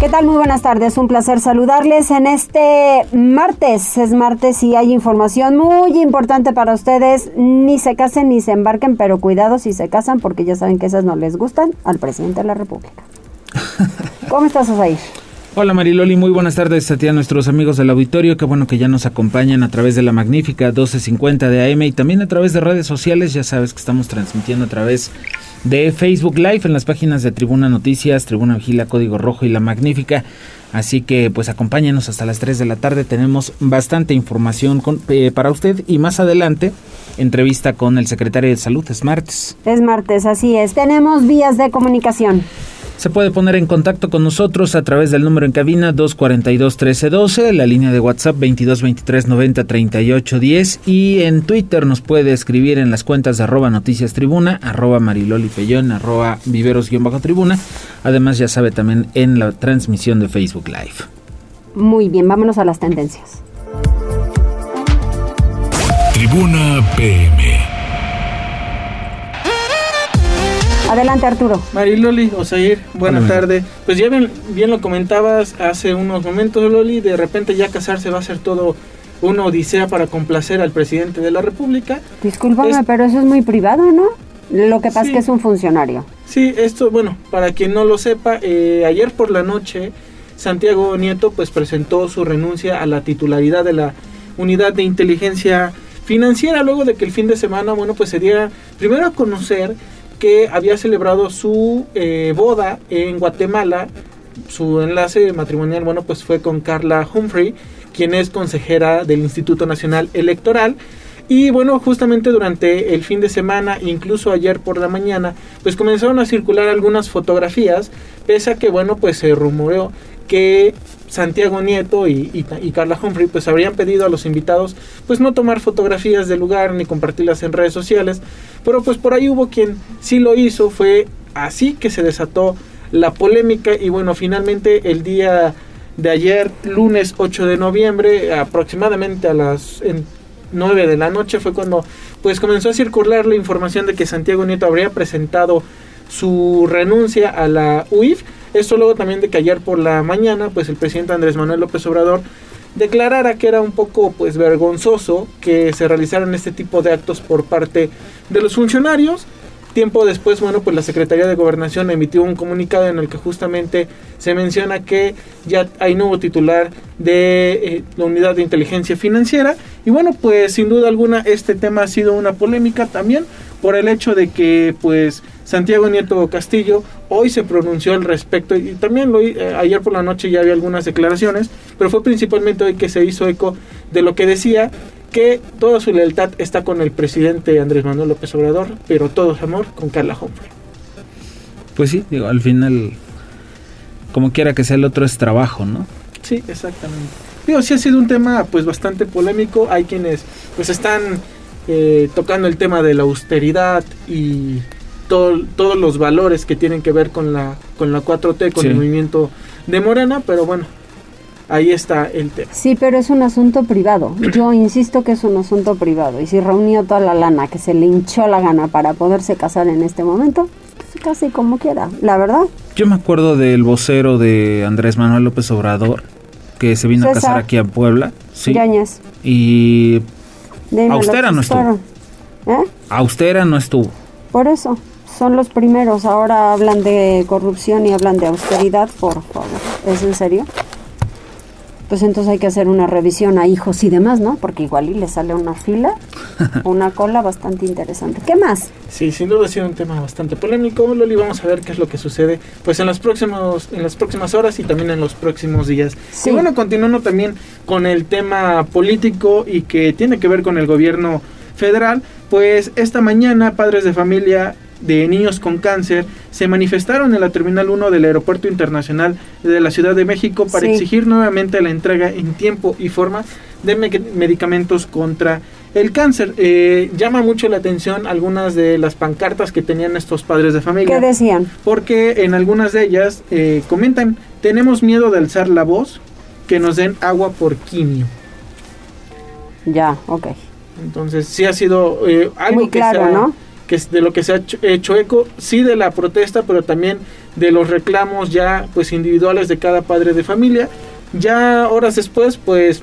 ¿Qué tal? Muy buenas tardes. Un placer saludarles en este martes. Es martes y hay información muy importante para ustedes. Ni se casen ni se embarquen, pero cuidado si se casan porque ya saben que esas no les gustan al presidente de la República. ¿Cómo estás, Osair? Hola Mariloli, muy buenas tardes a ti a nuestros amigos del auditorio, qué bueno que ya nos acompañan a través de la magnífica 1250 de AM y también a través de redes sociales, ya sabes que estamos transmitiendo a través de Facebook Live en las páginas de Tribuna Noticias, Tribuna Vigila, Código Rojo y La Magnífica. Así que pues acompáñenos hasta las 3 de la tarde. Tenemos bastante información eh, para usted y más adelante entrevista con el secretario de Salud. Es martes. Es martes, así es. Tenemos vías de comunicación. Se puede poner en contacto con nosotros a través del número en cabina 242-1312, la línea de WhatsApp 2223-903810 y en Twitter nos puede escribir en las cuentas de arroba noticias tribuna, arroba mariloli pellón, arroba viveros-tribuna. Además ya sabe también en la transmisión de Facebook Live. Muy bien, vámonos a las tendencias. Tribuna PM. Adelante, Arturo. Mariloli, Osair, buena tarde. Pues ya bien, bien lo comentabas hace unos momentos, Loli, de repente ya casarse va a ser todo una odisea para complacer al presidente de la República. Discúlpame, pero eso es muy privado, ¿no? Lo que pasa es que es un funcionario. Sí, esto, bueno, para quien no lo sepa, eh, ayer por la noche Santiago Nieto pues presentó su renuncia a la titularidad de la unidad de inteligencia financiera luego de que el fin de semana, bueno, pues se diera primero a conocer que había celebrado su eh, boda en Guatemala. Su enlace matrimonial, bueno, pues fue con Carla Humphrey, quien es consejera del Instituto Nacional Electoral. Y bueno, justamente durante el fin de semana, incluso ayer por la mañana, pues comenzaron a circular algunas fotografías, pese a que, bueno, pues se rumoreó que Santiago Nieto y, Carla Humphrey pues habrían pedido a los invitados pues no tomar fotografías del lugar ni compartirlas en redes sociales, pero pues por ahí hubo quien sí lo hizo, fue así que se desató la polémica y bueno, finalmente el día de ayer, lunes 8 de noviembre, aproximadamente a las 9 de la noche fue cuando pues comenzó a circular la información de que Santiago Nieto habría presentado su renuncia a la UIF esto luego también de que ayer por la mañana, pues el presidente Andrés Manuel López Obrador declarara que era un poco pues vergonzoso que se realizaran este tipo de actos por parte de los funcionarios. Tiempo después, bueno, pues la Secretaría de Gobernación emitió un comunicado en el que justamente se menciona que ya hay nuevo titular de eh, la unidad de inteligencia financiera. Y bueno, pues sin duda alguna este tema ha sido una polémica también por el hecho de que pues Santiago Nieto Castillo hoy se pronunció al respecto y también lo, eh, ayer por la noche ya había algunas declaraciones, pero fue principalmente hoy que se hizo eco de lo que decía que toda su lealtad está con el presidente Andrés Manuel López Obrador, pero todo su amor con Carla Humphrey. Pues sí, digo, al final, como quiera que sea el otro es trabajo, ¿no? Sí, exactamente. Digo, sí ha sido un tema pues bastante polémico, hay quienes pues están eh, tocando el tema de la austeridad y todos los valores que tienen que ver con la, con la 4T, con el movimiento de Morena, pero bueno, ahí está el tema. Sí, pero es un asunto privado. Yo insisto que es un asunto privado. Y si reunió toda la lana que se le hinchó la gana para poderse casar en este momento, pues casi como quiera, la verdad. Yo me acuerdo del vocero de Andrés Manuel López Obrador, que se vino a casar aquí a Puebla. Sí. Y Austera no estuvo. ¿Eh? Austera no estuvo. Por eso son los primeros. Ahora hablan de corrupción y hablan de austeridad, por favor. ¿Es en serio? Pues entonces hay que hacer una revisión a hijos y demás, ¿no? Porque igual y le sale una fila, una cola bastante interesante. ¿Qué más? Sí, sin duda ha sido un tema bastante polémico, Loli. Vamos a ver qué es lo que sucede pues en los próximos, en las próximas horas y también en los próximos días. Y bueno, continuando también con el tema político y que tiene que ver con el gobierno federal, pues esta mañana padres de familia de niños con cáncer se manifestaron en la Terminal 1 del Aeropuerto Internacional de la Ciudad de México para exigir nuevamente la entrega en tiempo y forma de medicamentos contra el cáncer. Eh, llama mucho la atención algunas de las pancartas que tenían estos padres de familia. ¿Qué decían? Porque en algunas de ellas eh, comentan, tenemos miedo de alzar la voz, que nos den agua por quimio. Ya, ok. Entonces sí ha sido eh, algo Muy claro, que, ¿no? Que es de lo que se ha hecho, eco, sí de la protesta, pero también de los reclamos ya pues individuales de cada padre de familia. Ya horas después, pues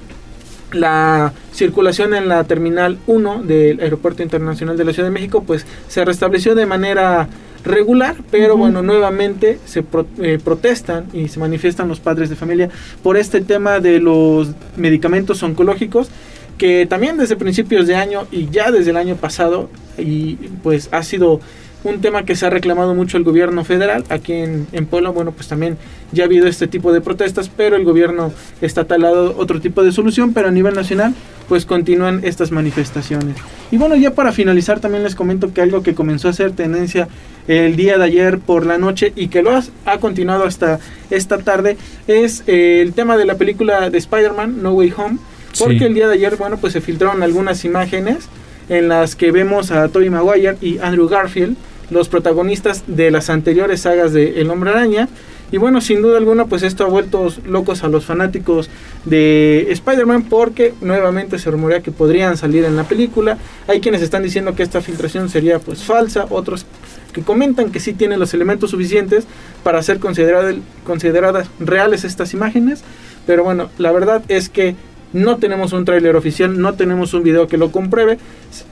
la circulación en la terminal 1 del Aeropuerto Internacional de la Ciudad de México pues se restableció de manera regular, pero bueno, nuevamente se eh, protestan y se manifiestan los padres de familia por este tema de los medicamentos oncológicos que también desde principios de año y ya desde el año pasado y pues ha sido un tema que se ha reclamado mucho el gobierno federal. Aquí en, en Puebla, bueno, pues también ya ha habido este tipo de protestas, pero el gobierno estatal ha otro tipo de solución, pero a nivel nacional, pues continúan estas manifestaciones. Y bueno, ya para finalizar, también les comento que algo que comenzó a ser tendencia el día de ayer por la noche y que lo ha, ha continuado hasta esta tarde es eh, el tema de la película de Spider-Man, No Way Home, porque Sí. el día de ayer, bueno, pues se filtraron algunas imágenes en las que vemos a Tobey Maguire y Andrew Garfield, los protagonistas de las anteriores sagas de El Hombre Araña. Y bueno, sin duda alguna, pues esto ha vuelto locos a los fanáticos de Spider-Man porque nuevamente se rumorea que podrían salir en la película. Hay quienes están diciendo que esta filtración sería pues falsa, otros que comentan que sí tienen los elementos suficientes para ser considerada- consideradas reales estas imágenes. Pero bueno, la verdad es que no tenemos un tráiler oficial, no tenemos un video que lo compruebe.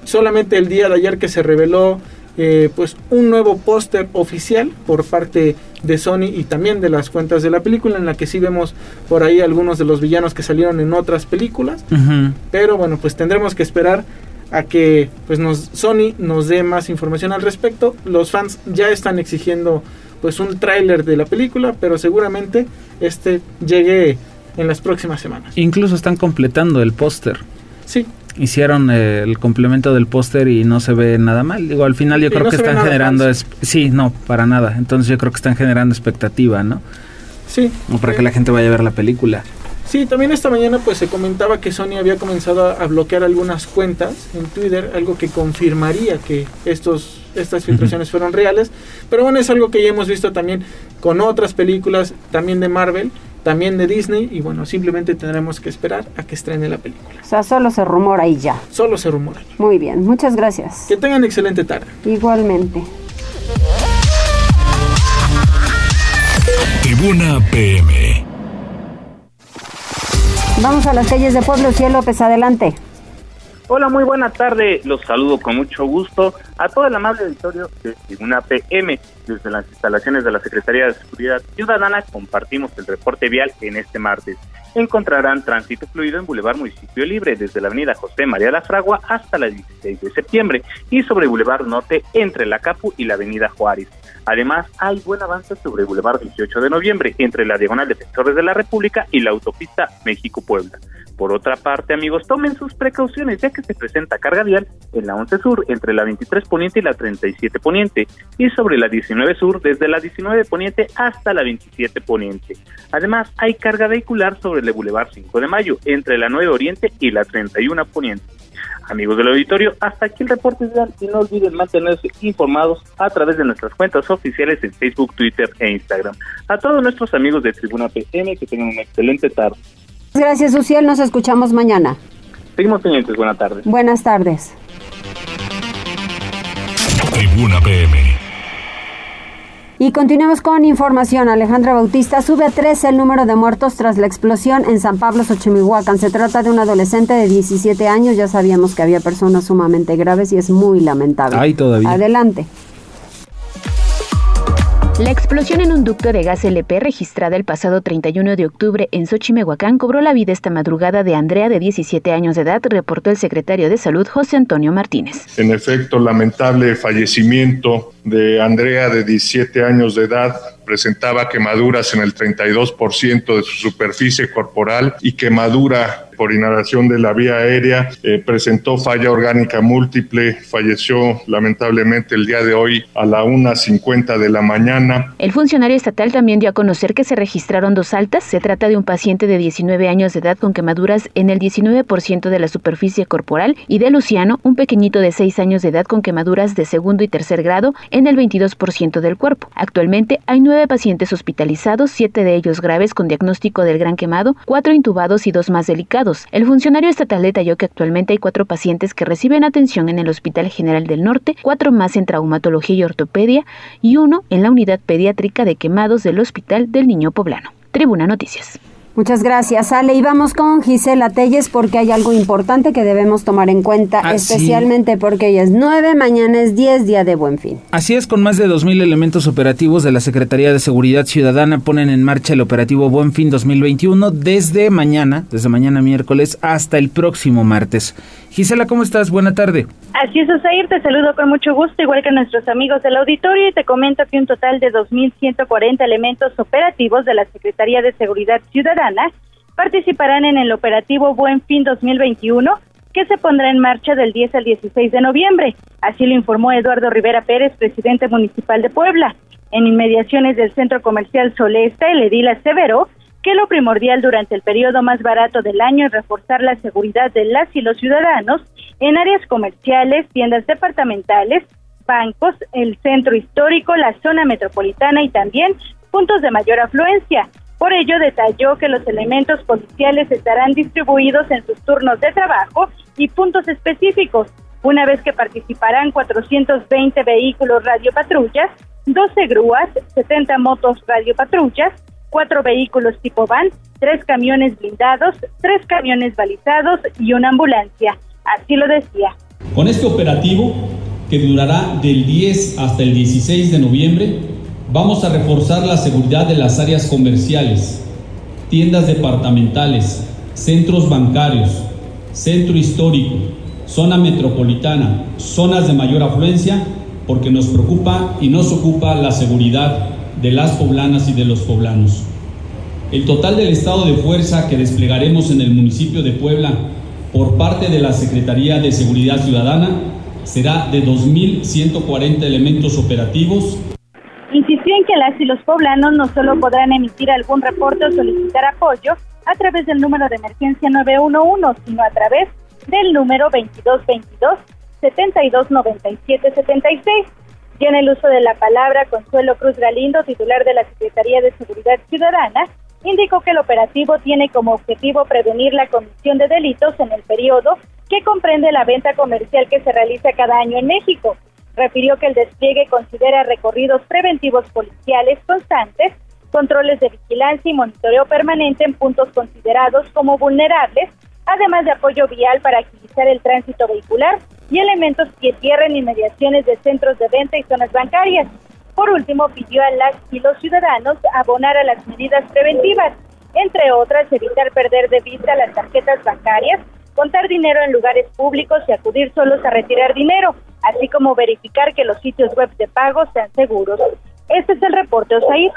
Solamente el día de ayer que se reveló eh, pues un nuevo póster oficial por parte de Sony y también de las cuentas de la película en la que sí vemos por ahí algunos de los villanos que salieron en otras películas. Pero bueno, pues tendremos que esperar a que pues nos Sony nos dé más información al respecto. Los fans ya están exigiendo pues un tráiler de la película, pero seguramente este llegue en las próximas semanas. Incluso están completando el póster. Sí, Hicieron eh, el complemento del póster y no se ve nada mal. Digo, al final yo creo no que están generando... es- Sí, no, para nada. Entonces yo creo que están generando expectativa, ¿no? sí. O para que la gente vaya a ver la película. Sí, también esta mañana pues se comentaba que Sony había comenzado a, a bloquear algunas cuentas en Twitter, algo que confirmaría que estos estas filtraciones fueron reales, pero bueno, es algo que ya hemos visto también con otras películas, también de Marvel, también de Disney y bueno, simplemente tendremos que esperar a que estrene la película. O sea, solo se rumora y ya. Solo se rumora. Muy bien, muchas gracias. Que tengan excelente tarde. Igualmente. Tribuna PM. Vamos a las calles de Pueblo Cielo López, adelante. Hola, muy buena tarde. Los saludo con mucho gusto a todo el amable auditorio de Tribuna PM. Desde las instalaciones de la Secretaría de Seguridad Ciudadana compartimos el reporte vial en este martes. Encontrarán tránsito fluido en Boulevard Municipio Libre desde la avenida José María La Fragua hasta la 16 de septiembre y sobre Boulevard Norte entre la Capu y la avenida Juárez. Además, hay buen avance sobre Boulevard 18 de noviembre entre la Diagonal Defensores de la República y la autopista México-Puebla. Por otra parte, amigos, tomen sus precauciones ya que se presenta carga vial en la 11 Sur entre la 23 Poniente y la 37 Poniente y sobre la 19 Sur desde la 19 Poniente hasta la 27 Poniente. Además, hay carga vehicular sobre el Boulevard 5 de Mayo entre la 9 Oriente y la 31 Poniente. Amigos del auditorio, hasta aquí el reporte vial y no olviden mantenerse informados a través de nuestras cuentas oficiales en Facebook, Twitter e Instagram. A todos nuestros amigos de Tribuna PM que tengan una excelente tarde. Gracias, Uciel. Nos escuchamos mañana. Seguimos pendientes, buena tarde. Buenas tardes. Tribuna PM. Y continuamos con información. Alejandra Bautista sube a 13 el número de muertos tras la explosión en San Pablo, Xochimilhuacán. Se trata de un adolescente de 17 años. Ya sabíamos que había personas sumamente graves y es muy lamentable. Ay, todavía. Adelante. La explosión en un ducto de gas LP registrada el pasado 31 de octubre en Xochimehuacán cobró la vida esta madrugada de Andrea de 17 años de edad, reportó el secretario de Salud José Antonio Martínez. En efecto, lamentable fallecimiento de Andrea de 17 años de edad presentaba quemaduras en el 32% de su superficie corporal y quemadura por inhalación de la vía aérea, eh, presentó falla orgánica múltiple, falleció lamentablemente el día de hoy a la 1.50 de la mañana. El funcionario estatal también dio a conocer que se registraron dos altas. Se trata de un paciente de 19 años de edad con quemaduras en el 19% de la superficie corporal y de Luciano, un pequeñito de 6 años de edad con quemaduras de segundo y tercer grado en el 22% del cuerpo. Actualmente hay nueve pacientes hospitalizados, siete de ellos graves con diagnóstico del gran quemado, cuatro intubados y dos más delicados. El funcionario estatal detalló que actualmente hay cuatro pacientes que reciben atención en el Hospital General del Norte, cuatro más en traumatología y ortopedia y uno en la unidad pediátrica de quemados del Hospital del Niño Poblano. Tribuna Noticias. Muchas gracias, Ale. Y vamos con Gisela Telles porque hay algo importante que debemos tomar en cuenta, Así. especialmente porque hoy es 9, mañana es 10, día de buen fin. Así es, con más de 2.000 elementos operativos de la Secretaría de Seguridad Ciudadana ponen en marcha el operativo Buen Fin 2021 desde mañana, desde mañana miércoles hasta el próximo martes. Gisela, ¿cómo estás? Buena tarde. Así es, Osair, te saludo con mucho gusto, igual que nuestros amigos del auditorio, y te comento que un total de 2.140 elementos operativos de la Secretaría de Seguridad Ciudadana participarán en el operativo Buen Fin 2021, que se pondrá en marcha del 10 al 16 de noviembre. Así lo informó Eduardo Rivera Pérez, presidente municipal de Puebla. En inmediaciones del centro comercial Solesta, el edil aseveró que lo primordial durante el periodo más barato del año es reforzar la seguridad de las y los ciudadanos en áreas comerciales, tiendas departamentales, bancos, el centro histórico, la zona metropolitana y también puntos de mayor afluencia. Por ello, detalló que los elementos policiales estarán distribuidos en sus turnos de trabajo y puntos específicos, una vez que participarán 420 vehículos radiopatrullas, 12 grúas, 70 motos radiopatrullas, cuatro vehículos tipo van, tres camiones blindados, tres camiones balizados y una ambulancia. Así lo decía. Con este operativo, que durará del 10 hasta el 16 de noviembre, vamos a reforzar la seguridad de las áreas comerciales, tiendas departamentales, centros bancarios, centro histórico, zona metropolitana, zonas de mayor afluencia, porque nos preocupa y nos ocupa la seguridad de las poblanas y de los poblanos. El total del estado de fuerza que desplegaremos en el municipio de Puebla por parte de la Secretaría de Seguridad Ciudadana será de 2.140 elementos operativos. Insistió en que las y los poblanos no solo podrán emitir algún reporte o solicitar apoyo a través del número de emergencia 911, sino a través del número 2222 729776. En el uso de la palabra, Consuelo Cruz Galindo, titular de la Secretaría de Seguridad Ciudadana, indicó que el operativo tiene como objetivo prevenir la comisión de delitos en el periodo que comprende la venta comercial que se realiza cada año en México. Refirió que el despliegue considera recorridos preventivos policiales constantes, controles de vigilancia y monitoreo permanente en puntos considerados como vulnerables, además de apoyo vial para agilizar el tránsito vehicular y elementos que cierren inmediaciones de centros de venta y zonas bancarias. Por último, pidió a las y los ciudadanos abonar a las medidas preventivas, entre otras evitar perder de vista las tarjetas bancarias, contar dinero en lugares públicos y acudir solos a retirar dinero, así como verificar que los sitios web de pago sean seguros. Este es el reporte, Osair.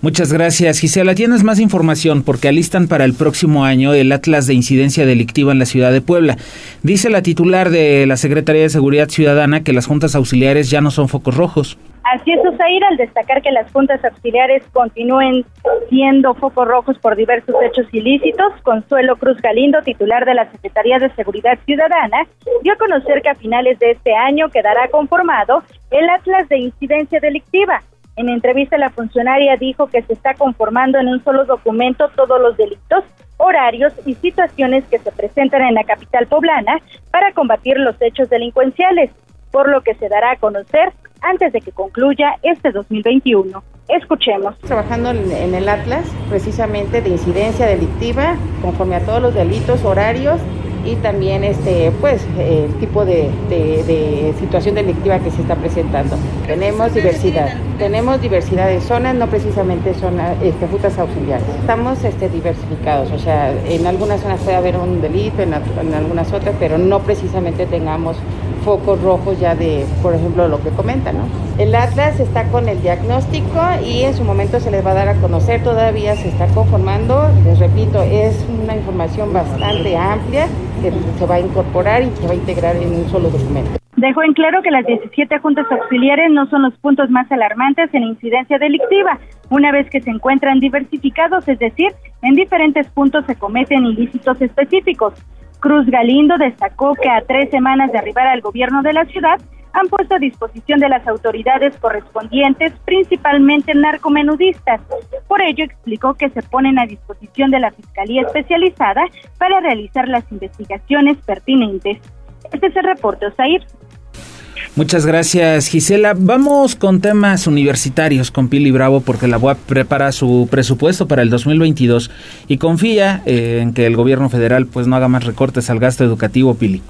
Muchas gracias, Gisela. Tienes más información porque alistan para el próximo año el Atlas de Incidencia Delictiva en la ciudad de Puebla. Dice la titular de la Secretaría de Seguridad Ciudadana que las juntas auxiliares ya no son focos rojos. Así es, Osair, al destacar que las juntas auxiliares continúen siendo focos rojos por diversos hechos ilícitos, Consuelo Cruz Galindo, titular de la Secretaría de Seguridad Ciudadana, dio a conocer que a finales de este año quedará conformado el Atlas de Incidencia Delictiva. En entrevista, la funcionaria dijo que se está conformando en un solo documento todos los delitos, horarios y situaciones que se presentan en la capital poblana para combatir los hechos delincuenciales, por lo que se dará a conocer antes de que concluya este 2021. Escuchemos. Trabajando en el Atlas precisamente de incidencia delictiva conforme a todos los delitos, horarios y también este pues el tipo de, de, situación delictiva que se está presentando. Tenemos diversidad, tenemos diversidad de zonas, no precisamente zonas, este, juntas auxiliares. Estamos este, diversificados, o sea, en algunas zonas puede haber un delito, en, en algunas otras, pero no precisamente tengamos focos rojos ya de, por ejemplo, lo que comentan, ¿no? El Atlas está con el diagnóstico y en su momento se les va a dar a conocer, todavía se está conformando, les repito, es una información bastante amplia que se va a incorporar y se va a integrar en un solo documento. Dejó en claro que las 17 juntas auxiliares no son los puntos más alarmantes en incidencia delictiva, una vez que se encuentran diversificados, es decir, en diferentes puntos se cometen ilícitos específicos. Cruz Galindo destacó que a tres semanas de arribar al gobierno de la ciudad, han puesto a disposición de las autoridades correspondientes, principalmente narcomenudistas. Por ello, explicó que se ponen a disposición de la Fiscalía Especializada para realizar las investigaciones pertinentes. Este es el reporte, Osair. Muchas gracias, Gisela. Vamos con temas universitarios con Pili Bravo porque la UAP prepara su presupuesto para el 2022 y confía eh, en que el gobierno federal pues no haga más recortes al gasto educativo, Pili.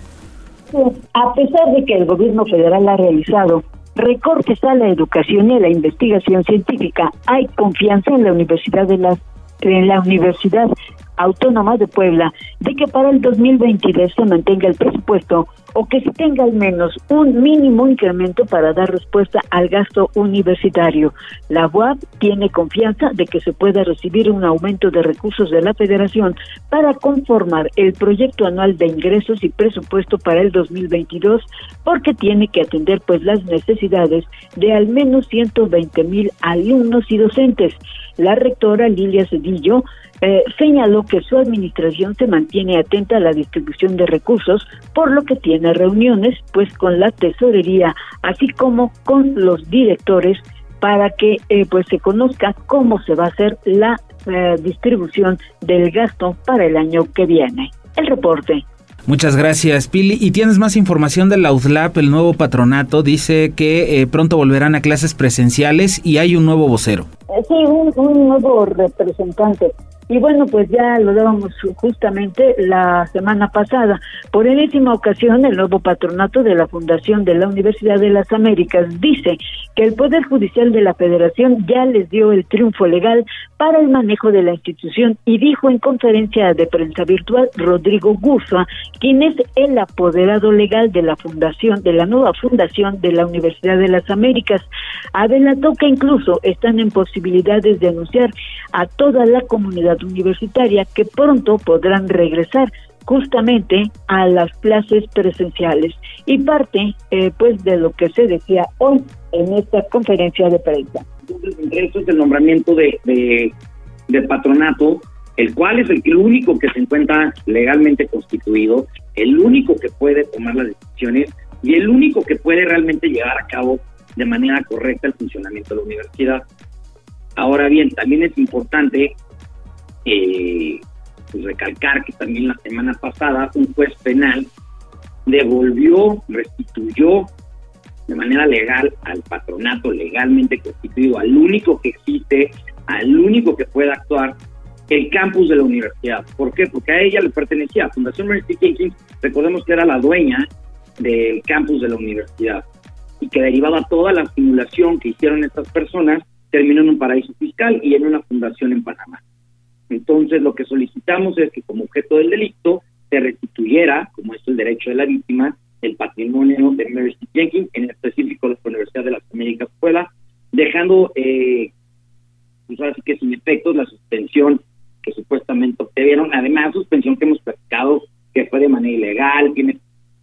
A pesar de que el gobierno federal ha realizado recortes a la educación y a la investigación científica, hay confianza en la Universidad de la Universidad Autónoma de Puebla de que para el 2022 se mantenga el presupuesto o que se tenga al menos un mínimo incremento para dar respuesta al gasto universitario. La UAP tiene confianza de que se pueda recibir un aumento de recursos de la Federación para conformar el proyecto anual de ingresos y presupuesto para el 2022 porque tiene que atender pues las necesidades de al menos 120 mil alumnos y docentes. La rectora Lilia Cedillo eh, señaló que su administración se mantiene atenta a la distribución de recursos, por lo que tiene reuniones pues con la tesorería, así como con los directores para que eh, pues se conozca cómo se va a hacer la eh, distribución del gasto para el año que viene. El reporte. Muchas gracias, Pili. Y tienes más información de la UDLAP, el nuevo patronato. Dice que pronto volverán a clases presenciales y hay un nuevo vocero. Sí, un nuevo representante. Y bueno, pues ya lo dábamos justamente la semana pasada. Por enésima ocasión, el nuevo patronato de la Fundación de la Universidad de las Américas dice que el Poder Judicial de la Federación ya les dio el triunfo legal para el manejo de la institución y dijo en conferencia de prensa virtual Rodrigo Guzua, quien es el apoderado legal de la fundación, de la nueva fundación de la Universidad de las Américas, adelantó que incluso están en posibilidades de anunciar a toda la comunidad universitaria que pronto podrán regresar justamente a las clases presenciales y parte eh, pues de lo que se decía hoy en esta conferencia de prensa. Eso es el nombramiento de, de, patronato, el cual es el, único que se encuentra legalmente constituido, el único que puede tomar las decisiones y el único que puede realmente llevar a cabo de manera correcta el funcionamiento de la universidad. Ahora bien, también es importante eh, pues recalcar que también la semana pasada un juez penal devolvió, restituyó de manera legal al patronato legalmente constituido, al único que existe, al único que puede actuar, el campus de la universidad. ¿Por qué? Porque a ella le pertenecía. Fundación Mercy King, recordemos que era la dueña del campus de la universidad y que derivaba toda la simulación que hicieron estas personas terminó en un paraíso fiscal y en una fundación en Panamá. Entonces, lo que solicitamos es que como objeto del delito se restituyera, como es el derecho de la víctima, el patrimonio de Mercy Jenkins, en específico la Universidad de las Américas Puebla, dejando, eh, pues ahora sí que sin efectos, la suspensión que supuestamente obtuvieron, además suspensión que hemos platicado que fue de manera ilegal, tiene...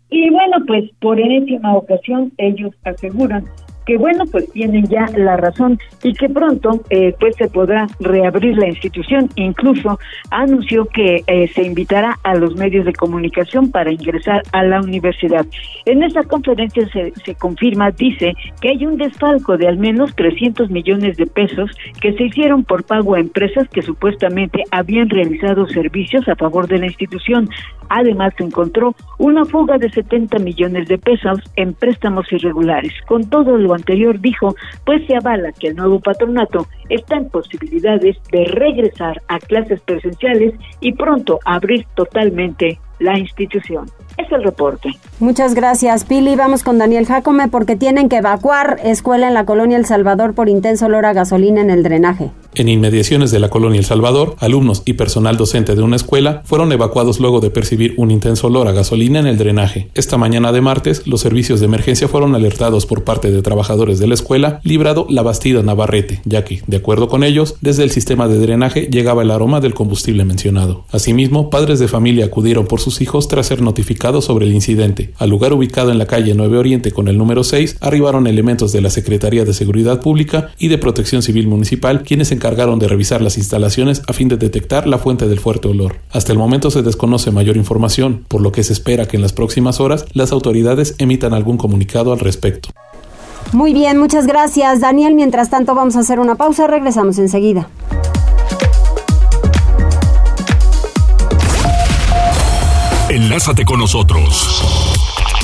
Y bueno, pues por enésima ocasión ellos aseguran que bueno, pues tienen ya la razón y que pronto eh, pues se podrá reabrir la institución. Incluso anunció que eh, se invitará a los medios de comunicación para ingresar a la universidad. En esa conferencia se, se confirma, dice, que hay un desfalco de al menos 300 millones de pesos que se hicieron por pago a empresas que supuestamente habían realizado servicios a favor de la institución. Además, se encontró una fuga de 70 millones de pesos en préstamos irregulares. Con todo lo anterior, dijo, pues se avala que el nuevo patronato está en posibilidades de regresar a clases presenciales y pronto abrir totalmente la institución. Es el reporte. Muchas gracias, Pili. Vamos con Daniel Jacome porque tienen que evacuar escuela en la colonia El Salvador por intenso olor a gasolina en el drenaje. En inmediaciones de la colonia El Salvador, alumnos y personal docente de una escuela fueron evacuados luego de percibir un intenso olor a gasolina en el drenaje. Esta mañana de martes, los servicios de emergencia fueron alertados por parte de trabajadores de la escuela, librado la Bastida Navarrete, ya que, de acuerdo con ellos, desde el sistema de drenaje llegaba el aroma del combustible mencionado. Asimismo, padres de familia acudieron por sus hijos tras ser notificados sobre el incidente. Al lugar ubicado en la calle 9 Oriente con el número 6, arribaron elementos de la Secretaría de Seguridad Pública y de Protección Civil Municipal, quienes se encargaron de revisar las instalaciones a fin de detectar la fuente del fuerte olor. Hasta el momento se desconoce mayor información, por lo que se espera que en las próximas horas las autoridades emitan algún comunicado al respecto. Muy bien, muchas gracias Daniel. Mientras tanto vamos a hacer una pausa, regresamos enseguida. Enlázate con nosotros.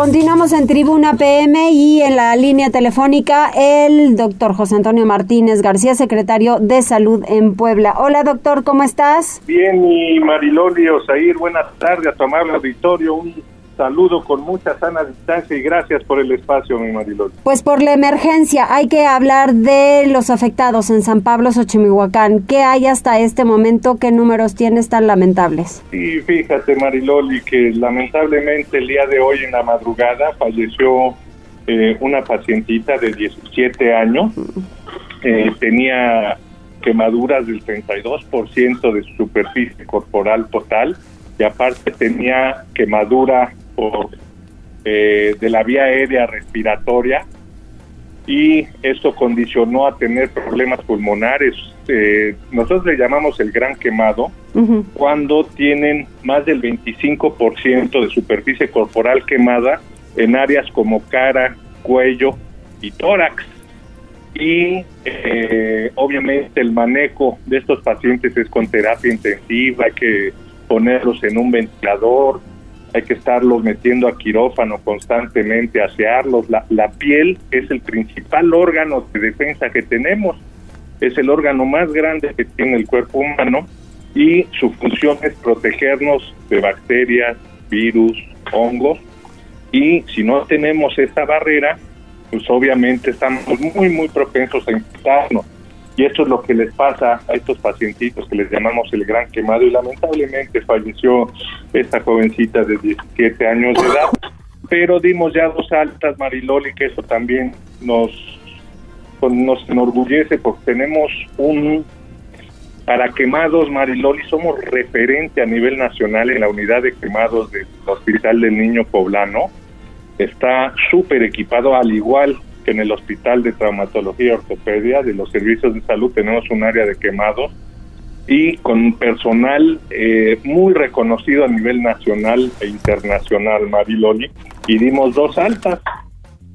Continuamos en Tribuna PM y en la línea telefónica el doctor José Antonio Martínez García, secretario de Salud en Puebla. Hola doctor, ¿cómo estás? Bien, y Mariloli Osair, buenas tardes a tu amable auditorio. Un saludo con mucha sana distancia y gracias por el espacio, mi Marilol. Pues por la emergencia, hay que hablar de los afectados en San Pablo, Xochimihuacán. ¿Qué hay hasta este momento? ¿Qué números tienes tan lamentables? Sí, fíjate, Mariloli, que lamentablemente el día de hoy en la madrugada falleció eh, una pacientita de 17 años. Eh, tenía quemaduras del 32% de su superficie corporal total y aparte tenía quemadura eh, de la vía aérea respiratoria y esto condicionó a tener problemas pulmonares. Eh, nosotros le llamamos el gran quemado cuando tienen más del 25% de superficie corporal quemada en áreas como cara, cuello y tórax. Y eh, obviamente el manejo de estos pacientes es con terapia intensiva, hay que ponerlos en un ventilador, hay que estarlos metiendo a quirófano constantemente, asearlos. La, piel es el principal órgano de defensa que tenemos, es el órgano más grande que tiene el cuerpo humano y su función es protegernos de bacterias, virus, hongos y si no tenemos esta barrera, pues obviamente estamos muy, muy propensos a infectarnos. Y eso es lo que les pasa a estos pacientitos que les llamamos el gran quemado y lamentablemente falleció esta jovencita de 17 años de edad. Pero dimos ya dos altas, Mariloli, que eso también nos, pues, nos enorgullece porque tenemos un... Para quemados, Mariloli, somos referente a nivel nacional en la unidad de quemados del Hospital del Niño Poblano. Está súper equipado, al igual en el Hospital de Traumatología y Ortopedia de los Servicios de Salud tenemos un área de quemados y con personal eh, muy reconocido a nivel nacional e internacional, Mariloli, y dimos dos altas.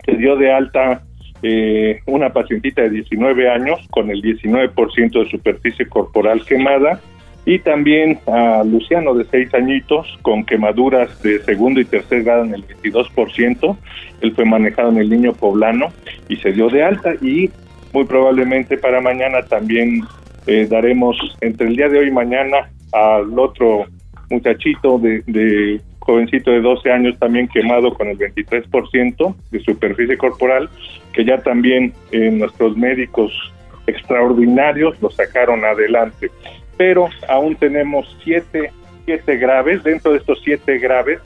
Se dio de alta eh, una pacientita de 19 años con el 19% de superficie corporal quemada y también a Luciano de seis añitos con quemaduras de segundo y tercer grado en el 22%. Él fue manejado en el niño poblano y se dio de alta y muy probablemente para mañana también eh, daremos entre el día de hoy y mañana al otro muchachito de, de jovencito de 12 años también quemado con el 23% de superficie corporal, que ya también eh, nuestros médicos extraordinarios lo sacaron adelante pero aún tenemos siete, siete graves, dentro de estos siete graves,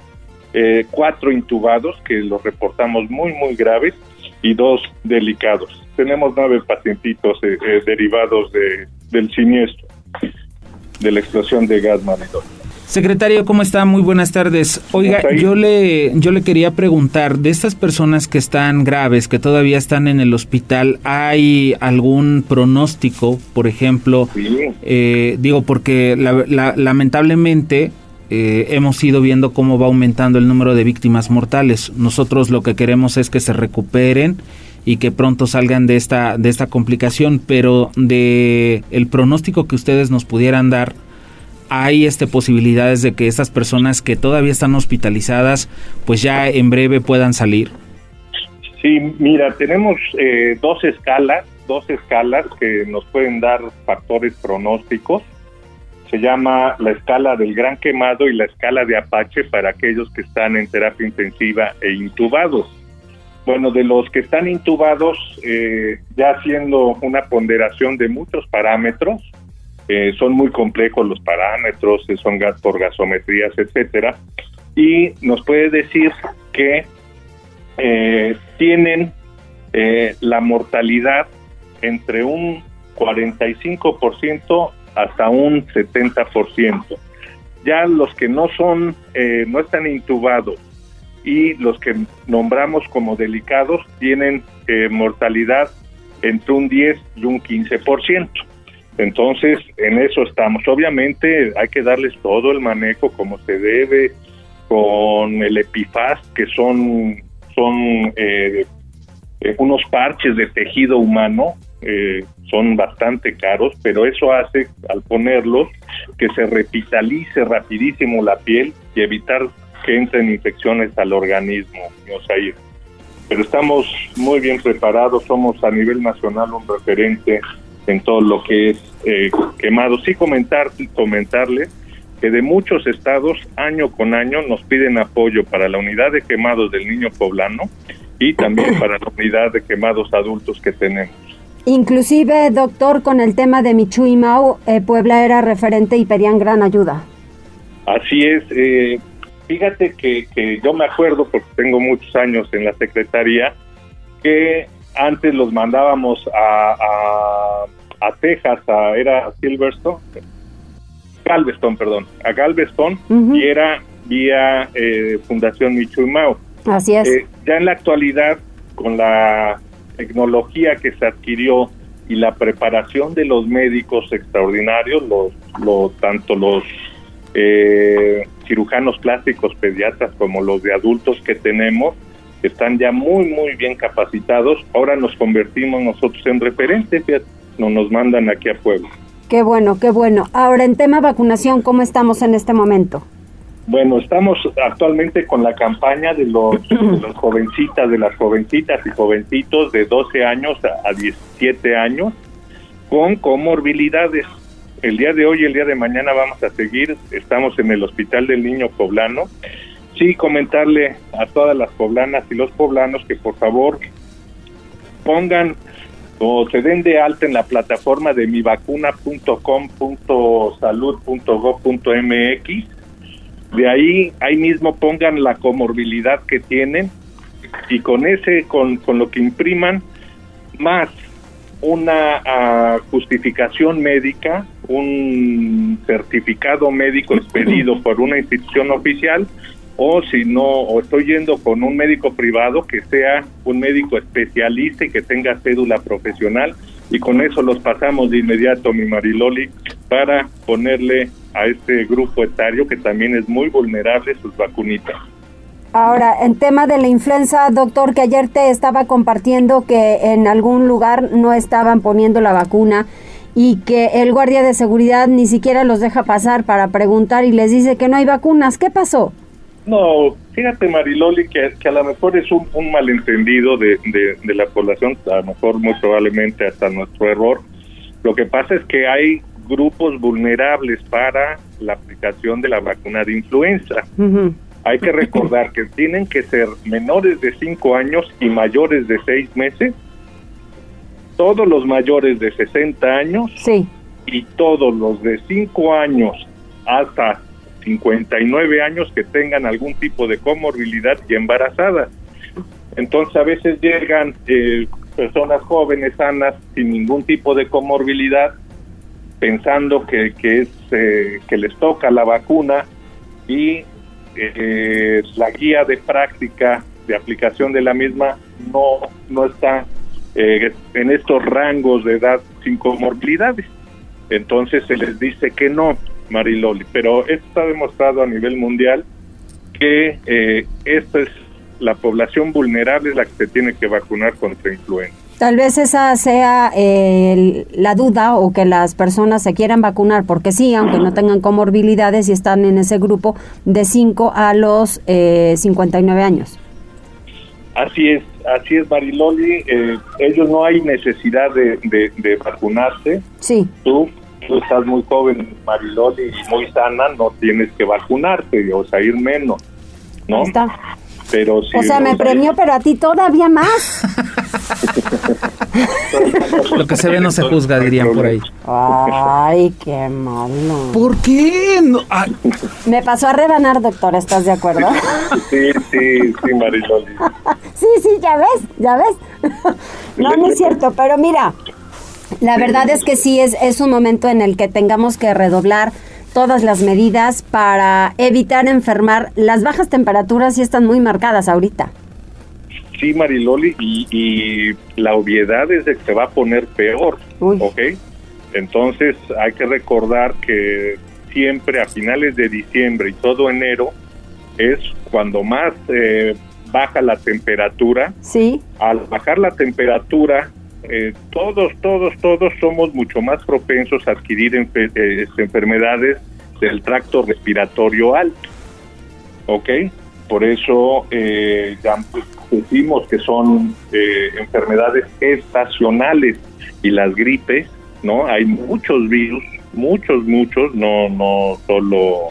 eh, cuatro intubados, que los reportamos muy, muy graves, y dos delicados. Tenemos nueve pacientitos eh, eh, derivados de, del siniestro, de la explosión de gas maridol. Secretario, ¿cómo está? Muy buenas tardes. Oiga, yo le, yo le quería preguntar, de estas personas que están graves, que todavía están en el hospital, ¿hay algún pronóstico, por ejemplo? Eh, digo, porque lamentablemente eh, hemos ido viendo cómo va aumentando el número de víctimas mortales. Nosotros lo que queremos es que se recuperen y que pronto salgan de esta, de esta complicación, pero de el pronóstico que ustedes nos pudieran dar, hay este posibilidades de que estas personas que todavía están hospitalizadas pues ya en breve puedan salir? Sí, mira, tenemos eh, dos escalas, dos escalas que nos pueden dar factores pronósticos. Se llama la escala del gran quemado y la escala de Apache para aquellos que están en terapia intensiva e intubados. Bueno, de los que están intubados, eh, ya haciendo una ponderación de muchos parámetros, eh, son muy complejos los parámetros, son gas por gasometrías, etcétera, y nos puede decir que eh, tienen la mortalidad entre un 45% hasta un 70%. Ya los que no son, no están intubados y los que nombramos como delicados tienen eh, mortalidad entre un 10 y un 15%. Entonces, en eso estamos. Obviamente hay que darles todo el manejo como se debe, con el epifaz, que son, son eh, eh, unos parches de tejido humano, son bastante caros, pero eso hace, al ponerlos, que se revitalice rapidísimo la piel y evitar que entren infecciones al organismo, Pero estamos muy bien preparados, somos a nivel nacional un referente en todo lo que es eh, quemado. Sí comentar, comentarle que de muchos estados, año con año, nos piden apoyo para la unidad de quemados del niño poblano y también para la unidad de quemados adultos que tenemos. Inclusive, doctor, con el tema de Michu y Mau, eh, Puebla era referente y pedían gran ayuda. Así es, eh, Fíjate que, que yo me acuerdo, porque tengo muchos años en la Secretaría, que antes los mandábamos a, a, Texas, a, era Silverstone, Galveston, perdón, a Galveston, y era vía eh, Fundación Michu Mao. Así es. Eh, ya en la actualidad, con la tecnología que se adquirió y la preparación de los médicos extraordinarios, los, los tanto los eh, cirujanos plásticos pediatras como los de adultos que tenemos, están ya muy, muy bien capacitados. Ahora nos convertimos nosotros en referentes, no nos mandan aquí a Puebla. Qué bueno, qué bueno. Ahora, en tema vacunación, ¿cómo estamos en este momento? Bueno, estamos actualmente con la campaña de los, de jovencitas, de las jovencitas y jovencitos de 12 años a 17 años con comorbilidades el día de hoy y el día de mañana vamos a seguir. Estamos en el Hospital del Niño Poblano. Sí, comentarle a todas las poblanas y los poblanos que por favor pongan o se den de alta en la plataforma de mivacuna.com.salud.gov.mx. De ahí, ahí mismo pongan la comorbilidad que tienen y con ese, con, con lo que impriman, más una ah, justificación médica, un certificado médico expedido por una institución oficial o si no, o estoy yendo con un médico privado que sea un médico especialista y que tenga cédula profesional y con eso los pasamos de inmediato, mi Mariloli, para ponerle a este grupo etario que también es muy vulnerable sus vacunitas. Ahora, en tema de la influenza, doctor, que ayer te estaba compartiendo que en algún lugar no estaban poniendo la vacuna y que el guardia de seguridad ni siquiera los deja pasar para preguntar y les dice que no hay vacunas. ¿Qué pasó? No, fíjate Mariloli que, que a lo mejor es un, malentendido de, de, la población, a lo mejor muy probablemente hasta nuestro error. Lo que pasa es que hay grupos vulnerables para la aplicación de la vacuna de influenza. Hay que recordar que tienen que ser menores de 5 años y mayores de 6 meses, todos los mayores de 60 años sí. y todos los de 5 años hasta 59 años que tengan algún tipo de comorbilidad y embarazadas. Entonces a veces llegan eh, personas jóvenes, sanas, sin ningún tipo de comorbilidad, pensando que, que, es, eh, que les toca la vacuna y eh, la guía de práctica de aplicación de la misma no, no está eh, en estos rangos de edad sin comorbilidades. Entonces se les dice que no, Mariloli. Pero esto está demostrado a nivel mundial que eh, esta es la población vulnerable la que se tiene que vacunar contra influenza. Tal vez esa sea eh, la duda o que las personas se quieran vacunar, porque sí, aunque no tengan comorbilidades y están en ese grupo de 5 a los eh, 59 años. Así es, así es, Mariloli. Eh, ellos no hay necesidad de, de, vacunarse. Sí. Tú, tú estás muy joven, Mariloli, y muy sana, no tienes que vacunarte, o sea, ir menos, ¿no? está. Pero sí, o sea, me premió, pero a ti todavía más. Lo que se ve no se juzga, dirían por ahí. Ay, qué malo. ¿Por qué? Me pasó a rebanar, doctor, ¿estás de acuerdo? Sí, sí, sí, Mariloli. sí, sí, ya ves, ya ves. no, no es cierto, pero mira, la verdad es que sí es, es un momento en el que tengamos que redoblar todas las medidas para evitar enfermar. Las bajas temperaturas sí están muy marcadas ahorita. Sí, Mariloli, y, la obviedad es de que se va a poner peor, ¿ok? Entonces hay que recordar que siempre a finales de diciembre y todo enero es cuando más eh, baja la temperatura. Sí. Al bajar la temperatura, eh, todos, todos, todos somos mucho más propensos a adquirir eh, este, enfermedades del tracto respiratorio alto. ¿Ok? Por eso eh, ya decimos que son enfermedades estacionales y las gripes, ¿no? Hay muchos virus, muchos, muchos, no, no solo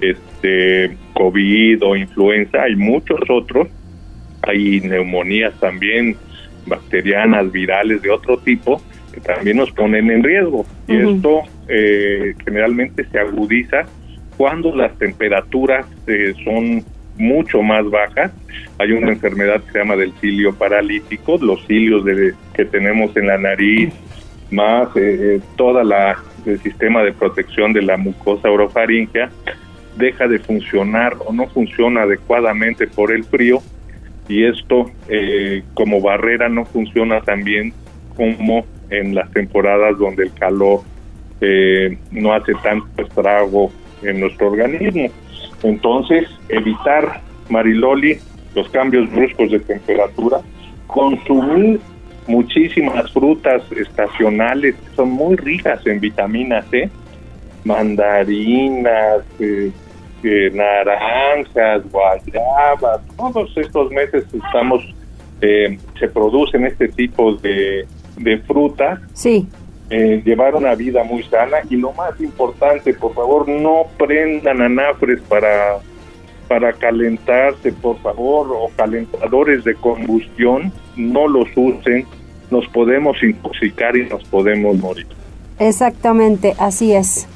este COVID o influenza, hay muchos otros, hay neumonías también, bacterianas, virales de otro tipo, que también nos ponen en riesgo. Y esto eh, generalmente se agudiza cuando las temperaturas eh, son mucho más bajas. Hay una enfermedad que se llama del cilio paralítico, los cilios de, que tenemos en la nariz, más eh, toda la el sistema de protección de la mucosa orofaringea deja de funcionar o no funciona adecuadamente por el frío y esto eh, como barrera no funciona tan bien como en las temporadas donde el calor eh, no hace tanto estrago en nuestro organismo. Entonces, evitar, Mariloli, los cambios bruscos de temperatura, consumir muchísimas frutas estacionales que son muy ricas en vitamina C, mandarinas, eh, naranjas, guayabas, todos estos meses estamos, eh, se producen este tipo de, de frutas. Sí. Eh, llevar una vida muy sana y lo más importante, por favor, no prendan anafres para, para calentarse, por favor, o calentadores de combustión, no los usen, nos podemos intoxicar y nos podemos morir. Exactamente, así es.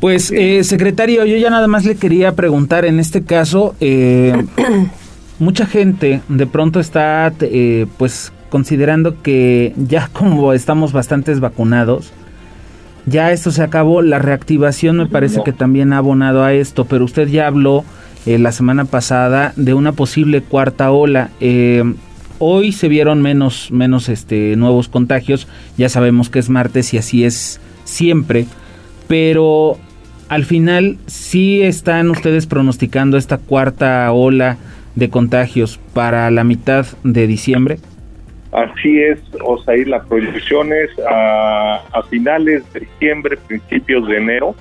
Pues, eh, secretario, yo ya nada más le quería preguntar, en este caso, eh, mucha gente de pronto está, eh, pues, considerando que ya como estamos bastantes vacunados, ya esto se acabó, la reactivación me parece que también ha abonado a esto, pero usted ya habló la semana pasada de una posible cuarta ola. hoy se vieron menos, menos este, nuevos contagios, ya sabemos que es martes y así es siempre, pero al final sí están ustedes pronosticando esta cuarta ola de contagios para la mitad de diciembre. Así es, Osair, la proyección es a, finales de diciembre, principios de enero.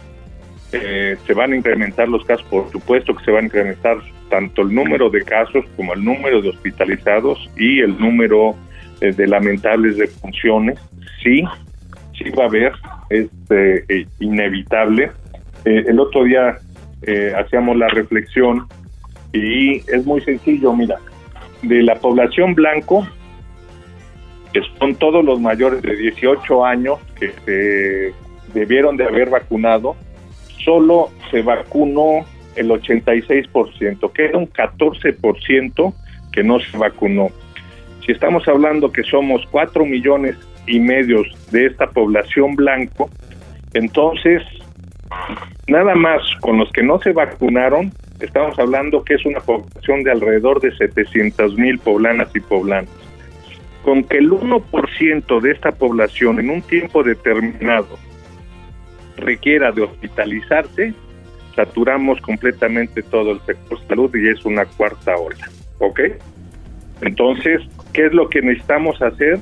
Eh, se van a incrementar los casos, por supuesto que se van a incrementar tanto el número de casos como el número de hospitalizados y el número eh, de lamentables defunciones. Sí, sí va a haber, es eh, inevitable eh, el otro día eh, hacíamos la reflexión y es muy sencillo, mira, de la población blanco, que son todos los mayores de 18 años que se debieron de haber vacunado, solo se vacunó el 86%, queda un 14% que no se vacunó. Si estamos hablando que somos 4 millones y medio de esta población blanco, entonces Nada más con los que no se vacunaron, estamos hablando que es una población de alrededor de 700 mil poblanas y poblanos. Con que el 1% de esta población en un tiempo determinado requiera de hospitalizarse, saturamos completamente todo el sector salud y es una cuarta ola. ¿Ok? Entonces, ¿qué es lo que necesitamos hacer?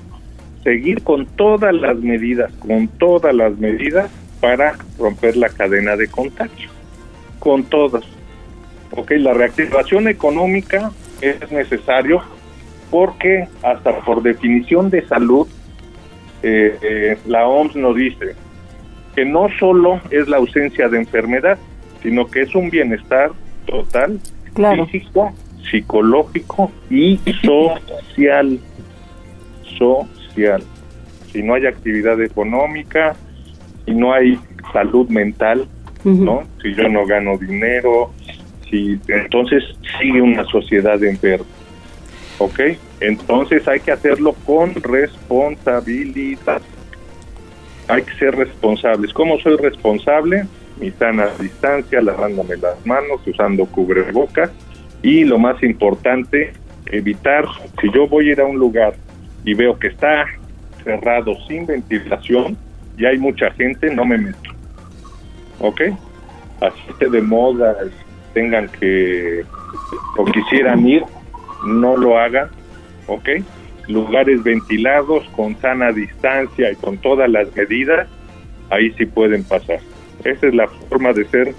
Seguir con todas las medidas, con todas las medidas para romper la cadena de contagio, con todas. Ok, la reactivación económica es necesario porque hasta por definición de salud, eh, eh, la OMS nos dice que no solo es la ausencia de enfermedad, sino que es un bienestar total, físico, psicológico y social. Social. Si no hay actividad económica, si no hay salud mental, ¿no? Si yo no gano dinero, si entonces sigue una sociedad enferma. ¿Ok? Entonces hay que hacerlo con responsabilidad. Hay que ser responsables. ¿Cómo soy responsable? Mi sana distancia, lavándome las manos, usando cubrebocas y lo más importante, evitar, si yo voy a ir a un lugar y veo que está cerrado sin ventilación y hay mucha gente, no me meto. ¿Ok? Así que de moda tengan que o quisieran ir, no lo hagan, ¿ok? Lugares ventilados, con sana distancia y con todas las medidas, ahí sí pueden pasar. Esa es la forma de ser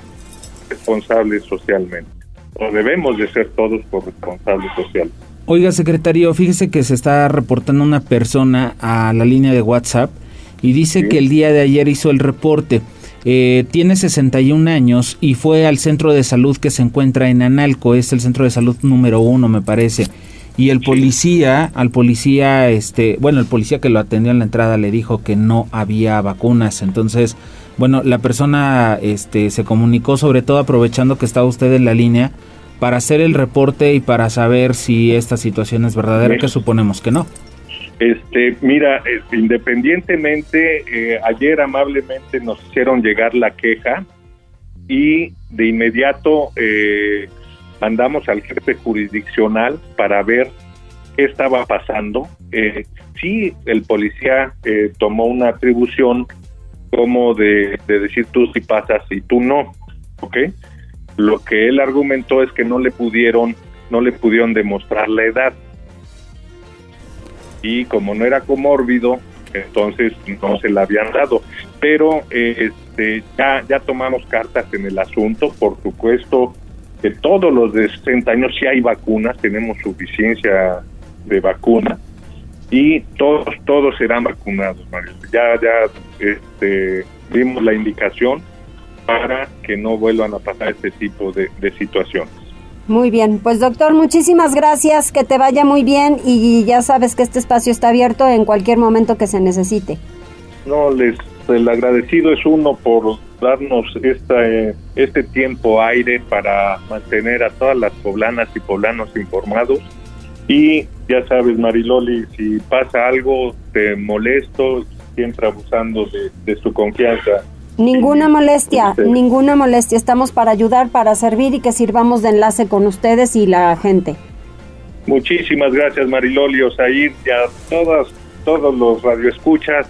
responsables socialmente. O debemos de ser todos responsables sociales. Oiga, secretario, fíjese que se está reportando una persona a la línea de WhatsApp y dice que el día de ayer hizo el reporte. Eh, tiene 61 años y fue al centro de salud que se encuentra en Analco, es el centro de salud número uno, me parece. Y el policía, al policía, este, bueno, el policía que lo atendió en la entrada le dijo que no había vacunas. Entonces, bueno, la persona este, se comunicó sobre todo aprovechando que estaba usted en la línea para hacer el reporte y para saber si esta situación es verdadera, que suponemos que no. Este, mira, independientemente, eh, ayer amablemente nos hicieron llegar la queja y de inmediato eh, mandamos al jefe jurisdiccional para ver qué estaba pasando. Eh, sí, el policía eh, tomó una atribución como de, de decir tú si pasas y tú no, ¿ok? Lo que él argumentó es que no le pudieron, no le pudieron demostrar la edad y como no era comórbido, entonces no se la habían dado. Pero este, ya, ya tomamos cartas en el asunto, por supuesto que todos los de 60 años si hay vacunas, tenemos suficiencia de vacuna y todos todos serán vacunados, Ya ya este, dimos la indicación para que no vuelvan a pasar este tipo de, de situaciones. Muy bien, pues doctor, muchísimas gracias, que te vaya muy bien y ya sabes que este espacio está abierto en cualquier momento que se necesite. No, les el agradecido es uno por darnos esta, eh, este tiempo aire para mantener a todas las poblanas y poblanos informados. Y ya sabes, Mariloli, si pasa algo, te molesto, siempre abusando de, de su confianza. Ninguna molestia, ninguna molestia. Estamos para ayudar, para servir y que sirvamos de enlace con ustedes y la gente. Muchísimas gracias, Mariloli, Osair, y a todos, todos los radioescuchas.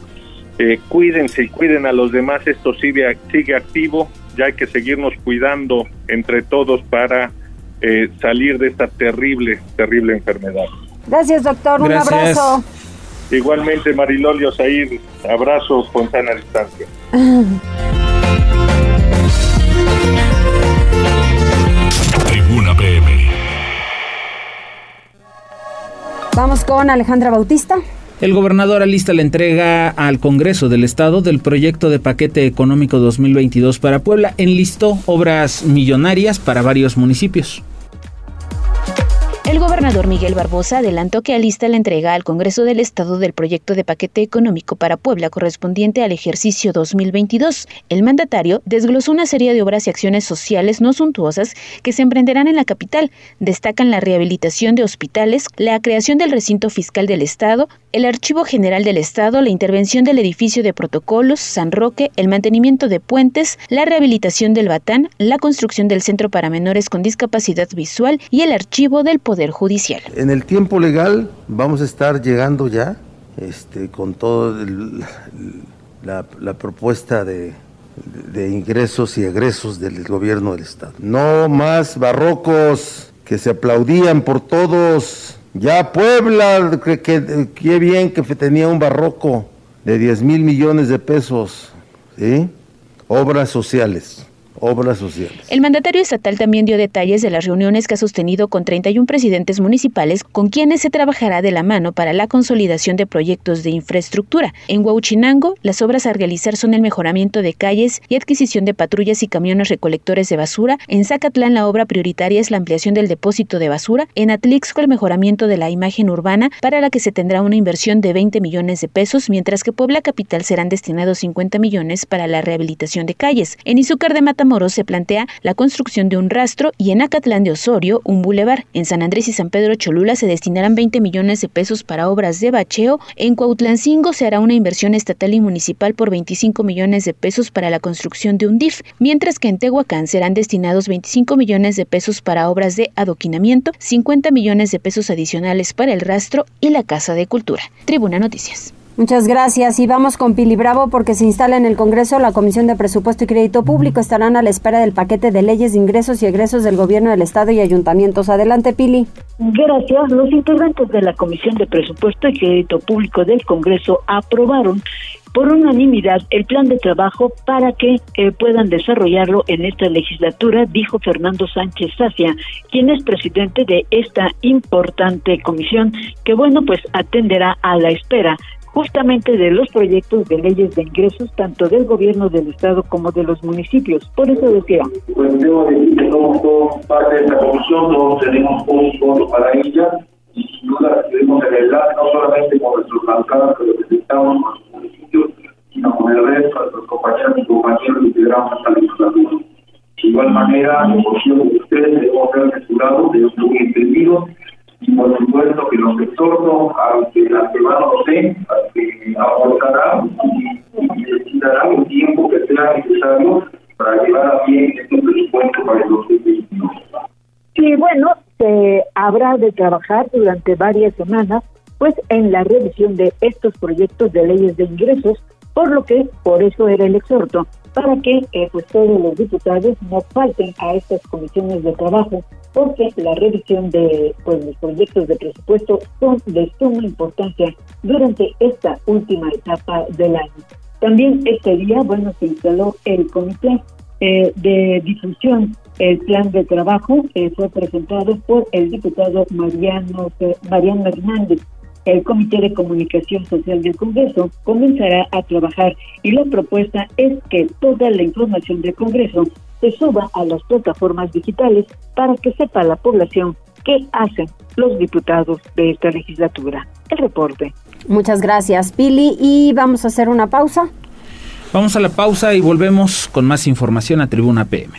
Eh, cuídense y cuiden a los demás. Esto sigue, sigue activo. Ya hay que seguirnos cuidando entre todos para eh, salir de esta terrible, terrible enfermedad. Gracias, doctor. Un abrazo. Igualmente, Mariloli Osair, abrazo con sana distancia. Tribuna PM. Vamos con Alejandra Bautista. El gobernador alista la entrega al Congreso del Estado del proyecto de paquete económico 2022 para Puebla. Enlistó obras millonarias para varios municipios. El gobernador Miguel Barbosa adelantó que alista la entrega al Congreso del Estado del proyecto de paquete económico para Puebla correspondiente al ejercicio 2022. El mandatario desglosó una serie de obras y acciones sociales no suntuosas que se emprenderán en la capital. Destacan la rehabilitación de hospitales, la creación del recinto fiscal del Estado, el Archivo General del Estado, la intervención del edificio de protocolos, San Roque, el mantenimiento de puentes, la rehabilitación del Batán, la construcción del Centro para Menores con Discapacidad Visual y el archivo del Poder En el tiempo legal vamos a estar llegando ya este, con toda la, propuesta de, ingresos y egresos del gobierno del Estado. No más barrocos que se aplaudían por todos ya Puebla, qué bien que tenía un barroco de 10 mil millones de pesos, ¿sí? Obras sociales, obras sociales. El mandatario estatal también dio detalles de las reuniones que ha sostenido con 31 presidentes municipales con quienes se trabajará de la mano para la consolidación de proyectos de infraestructura. En Huauchinango, las obras a realizar son el mejoramiento de calles y adquisición de patrullas y camiones recolectores de basura. En Zacatlán, la obra prioritaria es la ampliación del depósito de basura. En Atlixco, el mejoramiento de la imagen urbana, para la que se tendrá una inversión de 20 millones de pesos, mientras que Puebla Capital serán destinados 50 millones para la rehabilitación de calles. En Izúcar de Matamoros, Matamoros se plantea la construcción de un rastro y en Acatlán de Osorio un bulevar. En San Andrés y San Pedro Cholula se destinarán 20 millones de pesos para obras de bacheo. En Cuautlancingo se hará una inversión estatal y municipal por 25 millones de pesos para la construcción de un DIF, mientras que en Tehuacán serán destinados 25 millones de pesos para obras de adoquinamiento, 50 millones de pesos adicionales para el rastro y la Casa de Cultura. Tribuna Noticias. Muchas gracias y vamos con Pili Bravo porque se instala en el Congreso la Comisión de Presupuesto y Crédito Público. Estarán a la espera del paquete de leyes de ingresos y egresos del Gobierno del Estado y ayuntamientos. Adelante, Pili. Gracias. Los integrantes de la Comisión de Presupuesto y Crédito Público del Congreso aprobaron por unanimidad el plan de trabajo para que eh, puedan desarrollarlo en esta legislatura, dijo Fernando Sánchez Sacia, quien es presidente de esta importante comisión que, bueno, pues atenderá a la espera justamente de los proyectos de leyes de ingresos tanto del gobierno del estado como de los municipios. Por eso decía. Pues debo decir que somos parte de esta comisión, todos tenemos un voto para ella y sin duda recibimos el enlace no solamente con nuestros bancadas que representamos con los municipios, sino con el resto de nuestros compañeros y compañeros que integramos esta legislatura. De igual manera, la comisión de ustedes debemos ser asegurados de un entendido y por supuesto que los exhorto a que la semana no sé, a que aportará y, necesitará un tiempo que sea necesario para llevar a bien este presupuesto para el 2021. Sí, bueno, se habrá de trabajar durante varias semanas pues en la revisión de estos proyectos de leyes de ingresos, por lo que por eso era el exhorto para que eh, pues todos los diputados no falten a estas comisiones de trabajo porque la revisión de pues, los proyectos de presupuesto son de suma importancia durante esta última etapa del año. También este día, bueno, se instaló el comité eh, de difusión. El plan de trabajo eh, fue presentado por el diputado Mariano, Mariano Hernández. El Comité de Comunicación Social del Congreso comenzará a trabajar y la propuesta es que toda la información del Congreso se suba a las plataformas digitales para que sepa la población qué hacen los diputados de esta legislatura. El reporte. Muchas gracias, Pili. Y vamos a hacer una pausa. Vamos a la pausa y volvemos con más información a Tribuna PM.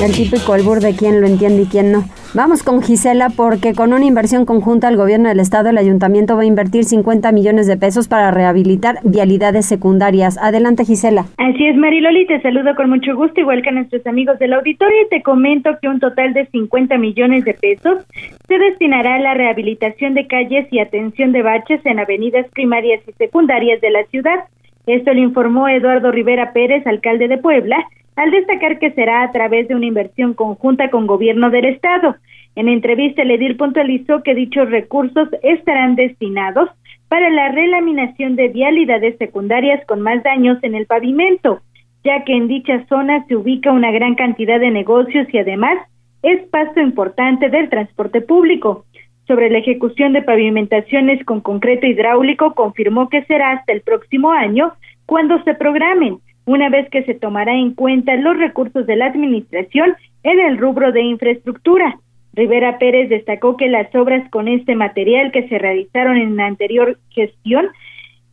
El típico albur de quién lo entiende y quién no. Vamos con Gisela porque con una inversión conjunta el gobierno del estado, el ayuntamiento va a invertir 50 millones de pesos para rehabilitar vialidades secundarias. Adelante Gisela. Así es Mariloli, te saludo con mucho gusto, igual que a nuestros amigos del auditorio y te comento que un total de 50 millones de pesos se destinará a la rehabilitación de calles y atención de baches en avenidas primarias y secundarias de la ciudad. Esto lo informó Eduardo Rivera Pérez, alcalde de Puebla, al destacar que será a través de una inversión conjunta con gobierno del Estado. En entrevista, el edil puntualizó que dichos recursos estarán destinados para la relaminación de vialidades secundarias con más daños en el pavimento, ya que en dicha zona se ubica una gran cantidad de negocios y además es paso importante del transporte público. Sobre la ejecución de pavimentaciones con concreto hidráulico, confirmó que será hasta el próximo año cuando se programen, una vez que se tomará en cuenta los recursos de la Administración en el rubro de infraestructura. Rivera Pérez destacó que las obras con este material que se realizaron en la anterior gestión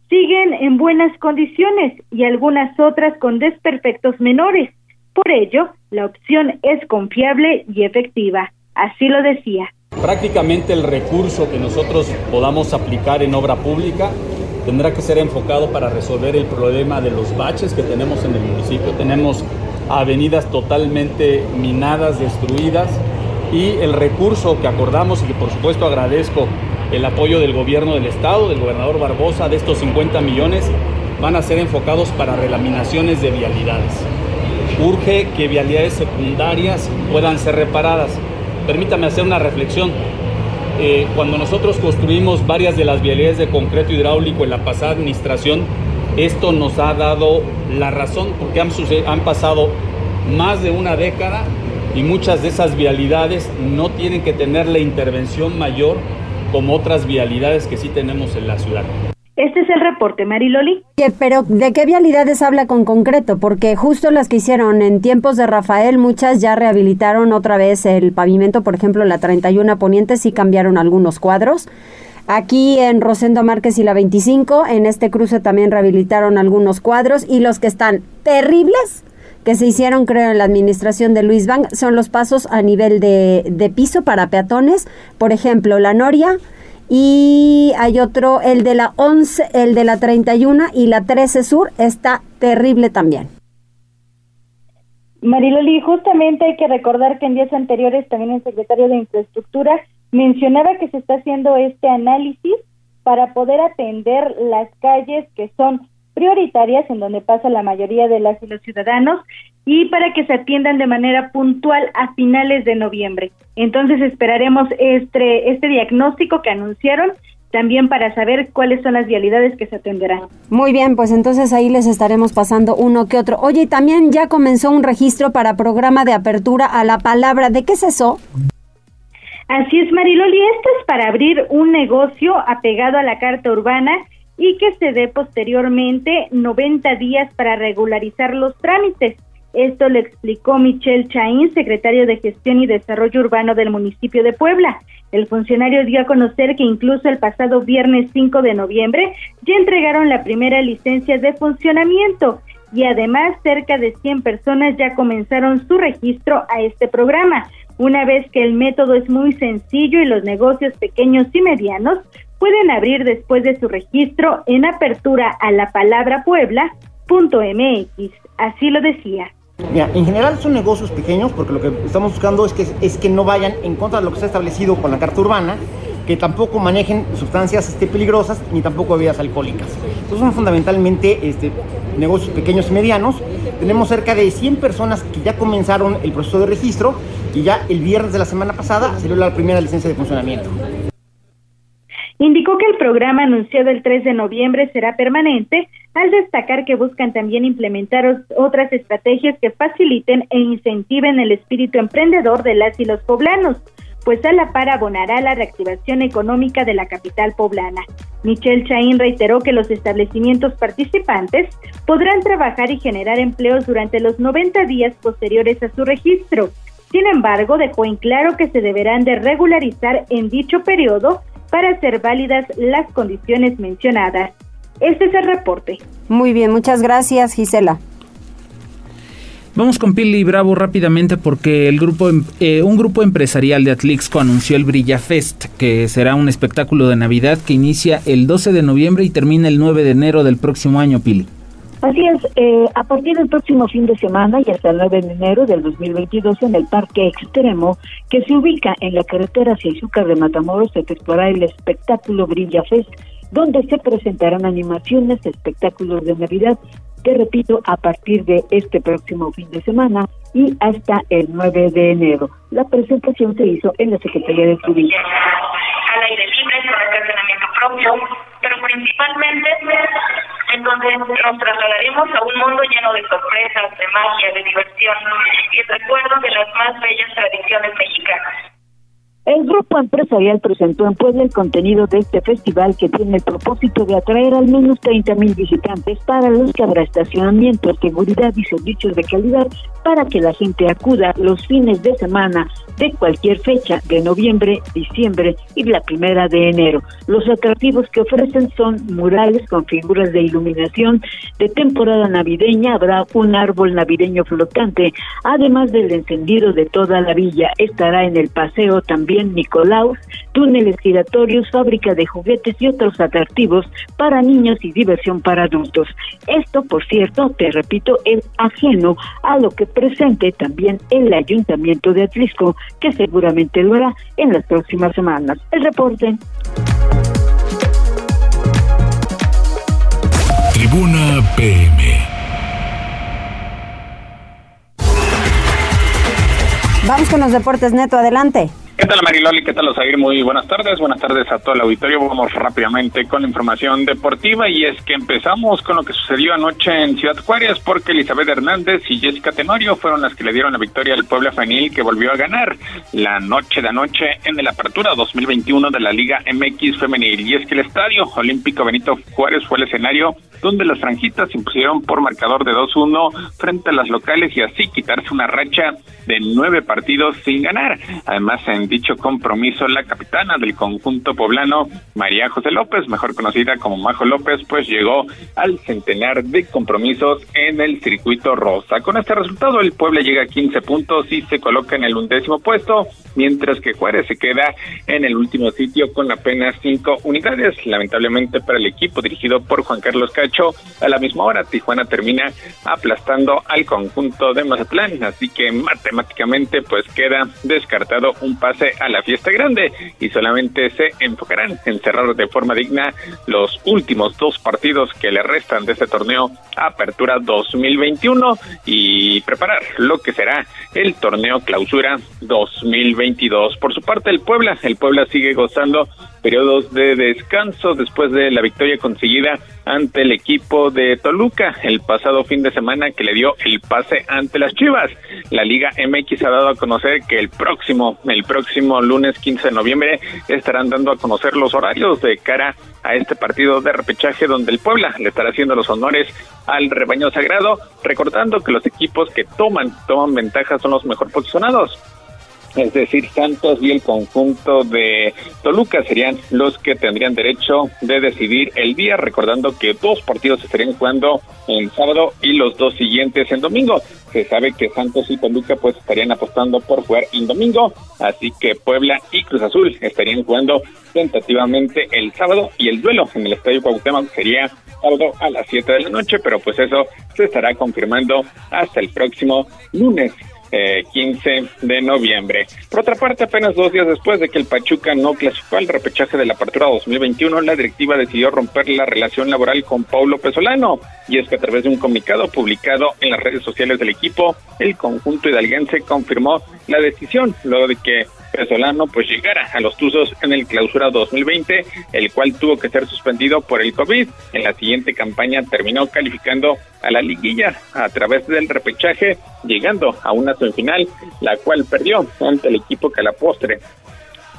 siguen en buenas condiciones y algunas otras con desperfectos menores. Por ello, la opción es confiable y efectiva. Así lo decía. Prácticamente el recurso que nosotros podamos aplicar en obra pública tendrá que ser enfocado para resolver el problema de los baches que tenemos en el municipio. Tenemos avenidas totalmente minadas, destruidas, y el recurso que acordamos y que por supuesto agradezco el apoyo del gobierno del estado, del gobernador Barbosa, de estos 50 millones, van a ser enfocados para relaminaciones de vialidades. Urge que vialidades secundarias puedan ser reparadas. Permítame hacer una reflexión. Eh, cuando nosotros construimos varias de las vialidades de concreto hidráulico en la pasada administración, esto nos ha dado la razón porque han, han pasado más de una década y muchas de esas vialidades no tienen que tener la intervención mayor como otras vialidades que sí tenemos en la ciudad. Este es el reporte, Mariloli. Pero ¿de qué vialidades habla con concreto? Porque justo las que hicieron en tiempos de Rafael, muchas ya rehabilitaron otra vez el pavimento, por ejemplo, la 31 Poniente sí cambiaron algunos cuadros. Aquí en Rosendo Márquez y la 25, en este cruce también rehabilitaron algunos cuadros y los que están terribles que se hicieron, creo, en la administración de Luis Bank, son los pasos a nivel de, de piso para peatones. Por ejemplo, la Noria, y hay otro, el de la 11, el de la 31 y la 13 Sur está terrible también. Mariloli, justamente hay que recordar que en días anteriores también el secretario de Infraestructura mencionaba que se está haciendo este análisis para poder atender las calles que son prioritarias en donde pasa la mayoría de las y los ciudadanos y para que se atiendan de manera puntual a finales de noviembre. Entonces esperaremos este, este diagnóstico que anunciaron también para saber cuáles son las vialidades que se atenderán. Muy bien, pues entonces ahí les estaremos pasando uno que otro. Oye, también ya comenzó un registro para programa de apertura a la palabra. ¿De qué es eso? Así es, Mariloli. Esto es para abrir un negocio apegado a la Carta Urbana y que se dé posteriormente 90 días para regularizar los trámites. Esto lo explicó Michelle Chaín, secretario de Gestión y Desarrollo Urbano del municipio de Puebla. El funcionario dio a conocer que incluso el pasado viernes 5 de noviembre ya entregaron la primera licencia de funcionamiento y además cerca de 100 personas ya comenzaron su registro a este programa. Una vez que el método es muy sencillo y los negocios pequeños y medianos pueden abrir después de su registro en apertura a la palabra puebla.mx. Así lo decía. Mira, en general son negocios pequeños porque lo que estamos buscando es que, es que no vayan en contra de lo que está establecido con la carta urbana, que tampoco manejen sustancias este, peligrosas ni tampoco bebidas alcohólicas. Entonces son fundamentalmente este, negocios pequeños y medianos. Tenemos cerca de 100 personas que ya comenzaron el proceso de registro y ya el viernes de la semana pasada salió la primera licencia de funcionamiento. Indicó que el programa anunciado el 3 de noviembre será permanente, al destacar que buscan también implementar otras estrategias que faciliten e incentiven el espíritu emprendedor de las y los poblanos, pues a la par abonará la reactivación económica de la capital poblana. Michelle Chaín reiteró que los establecimientos participantes podrán trabajar y generar empleos durante los 90 días posteriores a su registro. Sin embargo, dejó en claro que se deberán de regularizar en dicho periodo para hacer válidas las condiciones mencionadas. Este es el reporte. Muy bien, muchas gracias Gisela. Vamos con Pili Bravo rápidamente porque el grupo, em, eh, un grupo empresarial de Atlixco anunció el Brilla Fest, que será un espectáculo de Navidad que inicia el 12 de noviembre y termina el 9 de enero del próximo año, Pili. Así es, eh, a partir del próximo fin de semana y hasta el 9 de enero del 2022 en el Parque Extremo, que se ubica en la carretera hacia Izúcar de Matamoros, se efectuará el espectáculo Brilla Fest, donde se presentarán animaciones, espectáculos de Navidad, que repito, a partir de este próximo fin de semana y hasta el 9 de enero. La presentación se hizo en la Secretaría de Turismo. Al aire libre, con estacionamiento propio, pero principalmente en donde nos trasladaremos a un mundo lleno de sorpresas, de magia, de diversión y recuerdos de las más bellas tradiciones mexicanas. El grupo empresarial presentó en Puebla el contenido de este festival que tiene el propósito de atraer al menos 30 mil visitantes para los que habrá estacionamiento, seguridad y servicios de calidad para que la gente acuda los fines de semana de cualquier fecha de noviembre, diciembre y la primera de enero. Los atractivos que ofrecen son murales con figuras de iluminación de temporada navideña, habrá un árbol navideño flotante, además del encendido de toda la villa. Estará en el paseo también también Nicolaus, túneles giratorios, fábrica de juguetes y otros atractivos para niños y diversión para adultos. Esto, por cierto, te repito, es ajeno a lo que presente también el Ayuntamiento de Atlisco, que seguramente lo hará en las próximas semanas. El reporte. Tribuna PM. Vamos con los deportes, Neto, adelante. ¿Qué tal Mariloli? ¿Qué tal Osair? Muy buenas tardes. Buenas tardes a todo el auditorio. Vamos rápidamente con la información deportiva y es que empezamos con lo que sucedió anoche en Ciudad Juárez porque Elizabeth Hernández y Jessica Tenorio fueron las que le dieron la victoria al Puebla Femenil que volvió a ganar la noche de anoche en el Apertura 2021 de la Liga MX Femenil. Y es que el Estadio Olímpico Benito Juárez fue el escenario donde las franjitas se impusieron por marcador de 2-1 frente a las locales y así quitarse una racha de nueve partidos sin ganar. Además, en dicho compromiso, la capitana del conjunto poblano, María José López, mejor conocida como Majo López, pues llegó al centenar de compromisos en el circuito rosa. Con este resultado, el Puebla llega a 15 puntos y se coloca en el undécimo puesto, mientras que Juárez se queda en el último sitio con apenas cinco unidades. Lamentablemente para el equipo dirigido por Juan Carlos Cacho, a la misma hora Tijuana termina aplastando al conjunto de Mazatlán, así que matemáticamente pues queda descartado un a la fiesta grande y solamente se enfocarán en cerrar de forma digna los últimos dos partidos que le restan de este torneo Apertura 2021 y preparar lo que será el torneo Clausura 2022. Por su parte el Puebla, el Puebla sigue gozando periodos de descanso después de la victoria conseguida ante el equipo de Toluca el pasado fin de semana que le dio el pase ante las Chivas. La Liga MX ha dado a conocer que el próximo, el próximo lunes 15 de noviembre estarán dando a conocer los horarios de cara a este partido de repechaje donde el Puebla le estará haciendo los honores al rebaño sagrado, recordando que los equipos que toman, toman ventaja son los mejor posicionados es decir, Santos y el conjunto de Toluca serían los que tendrían derecho de decidir el día, recordando que dos partidos estarían jugando en sábado y los dos siguientes en domingo. Se sabe que Santos y Toluca pues estarían apostando por jugar en domingo, así que Puebla y Cruz Azul estarían jugando tentativamente el sábado y el duelo en el Estadio Cuauhtémoc sería sábado a las 7 de la noche, pero pues eso se estará confirmando hasta el próximo lunes 15 eh, de noviembre. Por otra parte, apenas dos días después de que el Pachuca no clasificó al repechaje de la apertura 2021, la directiva decidió romper la relación laboral con Paulo Pesolano. Y es que a través de un comunicado publicado en las redes sociales del equipo, el conjunto hidalguense confirmó la decisión luego de que Pesolano pues llegara a los Tuzos en el clausura 2020, el cual tuvo que ser suspendido por el COVID. En la siguiente campaña terminó calificando a la liguilla a través del repechaje, llegando a una semifinal, la cual perdió ante el equipo que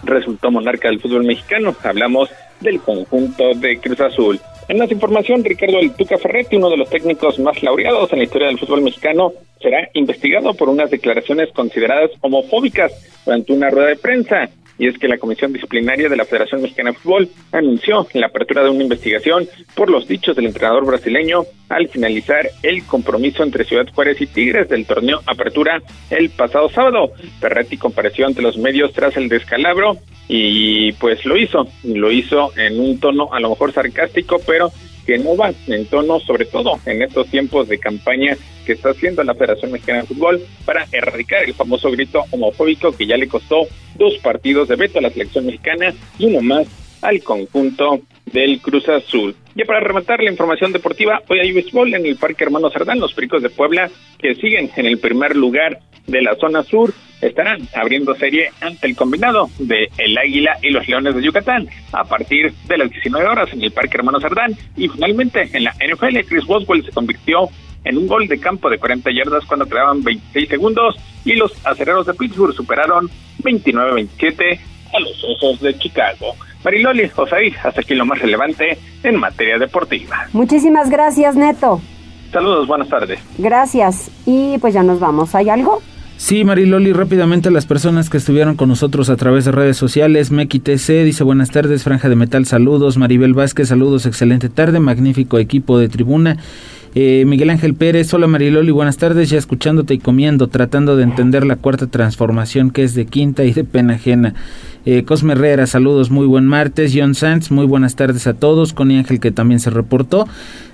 resultó monarca del fútbol mexicano. Hablamos del conjunto de Cruz Azul. En más información, Ricardo El Tuca Ferretti, uno de los técnicos más laureados en la historia del fútbol mexicano, será investigado por unas declaraciones consideradas homofóbicas durante una rueda de prensa. Y es que la Comisión Disciplinaria de la Federación Mexicana de Fútbol anunció la apertura de una investigación por los dichos del entrenador brasileño al finalizar el compromiso entre Ciudad Juárez y Tigres del torneo Apertura el pasado sábado. Ferretti compareció ante los medios tras el descalabro y pues lo hizo, lo hizo en un tono a lo mejor sarcástico, pero que no va en tono, sobre todo en estos tiempos de campaña que está haciendo la Federación Mexicana de Fútbol para erradicar el famoso grito homofóbico que ya le costó dos partidos de veto a la selección mexicana y uno más al conjunto del Cruz Azul. Ya para rematar la información deportiva, hoy hay béisbol en el Parque Hermano Cerdán, los Pericos de Puebla, que siguen en el primer lugar de la zona sur, estarán abriendo serie ante el combinado de El Águila y los Leones de Yucatán a partir de las 19 horas en el Parque Hermano Cerdán. Y finalmente en la NFL, Chris Boswell se convirtió en un gol de campo de 40 yardas cuando quedaban 26 segundos y los acereros de Pittsburgh superaron 29-27 a los Osos de Chicago. Mariloli, Osaí, hasta aquí lo más relevante en materia deportiva. Muchísimas gracias, Neto. Saludos, buenas tardes. Gracias. Y pues ya nos vamos. ¿Hay algo? Sí, Mariloli, rápidamente las personas que estuvieron con nosotros a través de redes sociales, TC dice buenas tardes, Franja de Metal, saludos, Maribel Vázquez, saludos, excelente tarde, magnífico equipo de tribuna Eh, Miguel Ángel Pérez, hola Mariloli, buenas tardes, ya escuchándote y comiendo, tratando de entender la cuarta transformación que es de quinta y de pena ajena. Eh, Cosme Herrera, saludos, muy buen martes. John Sanz, muy buenas tardes a todos. Connie Ángel que también se reportó.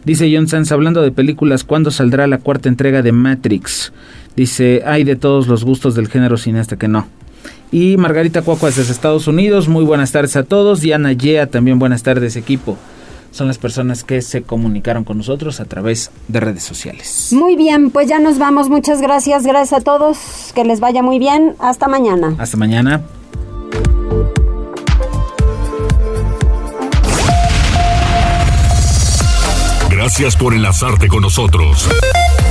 Dice John Sanz, hablando de películas, ¿cuándo saldrá la cuarta entrega de Matrix? Dice, hay de todos los gustos del género hasta que no. Y Margarita Cuacuas desde Estados Unidos, muy buenas tardes a todos. Diana Yea, también buenas tardes equipo son las personas que se comunicaron con nosotros a través de redes sociales. Muy bien, pues ya nos vamos. Muchas gracias. Gracias a todos. Que les vaya muy bien. Hasta mañana. Hasta mañana. Gracias por enlazarte con nosotros.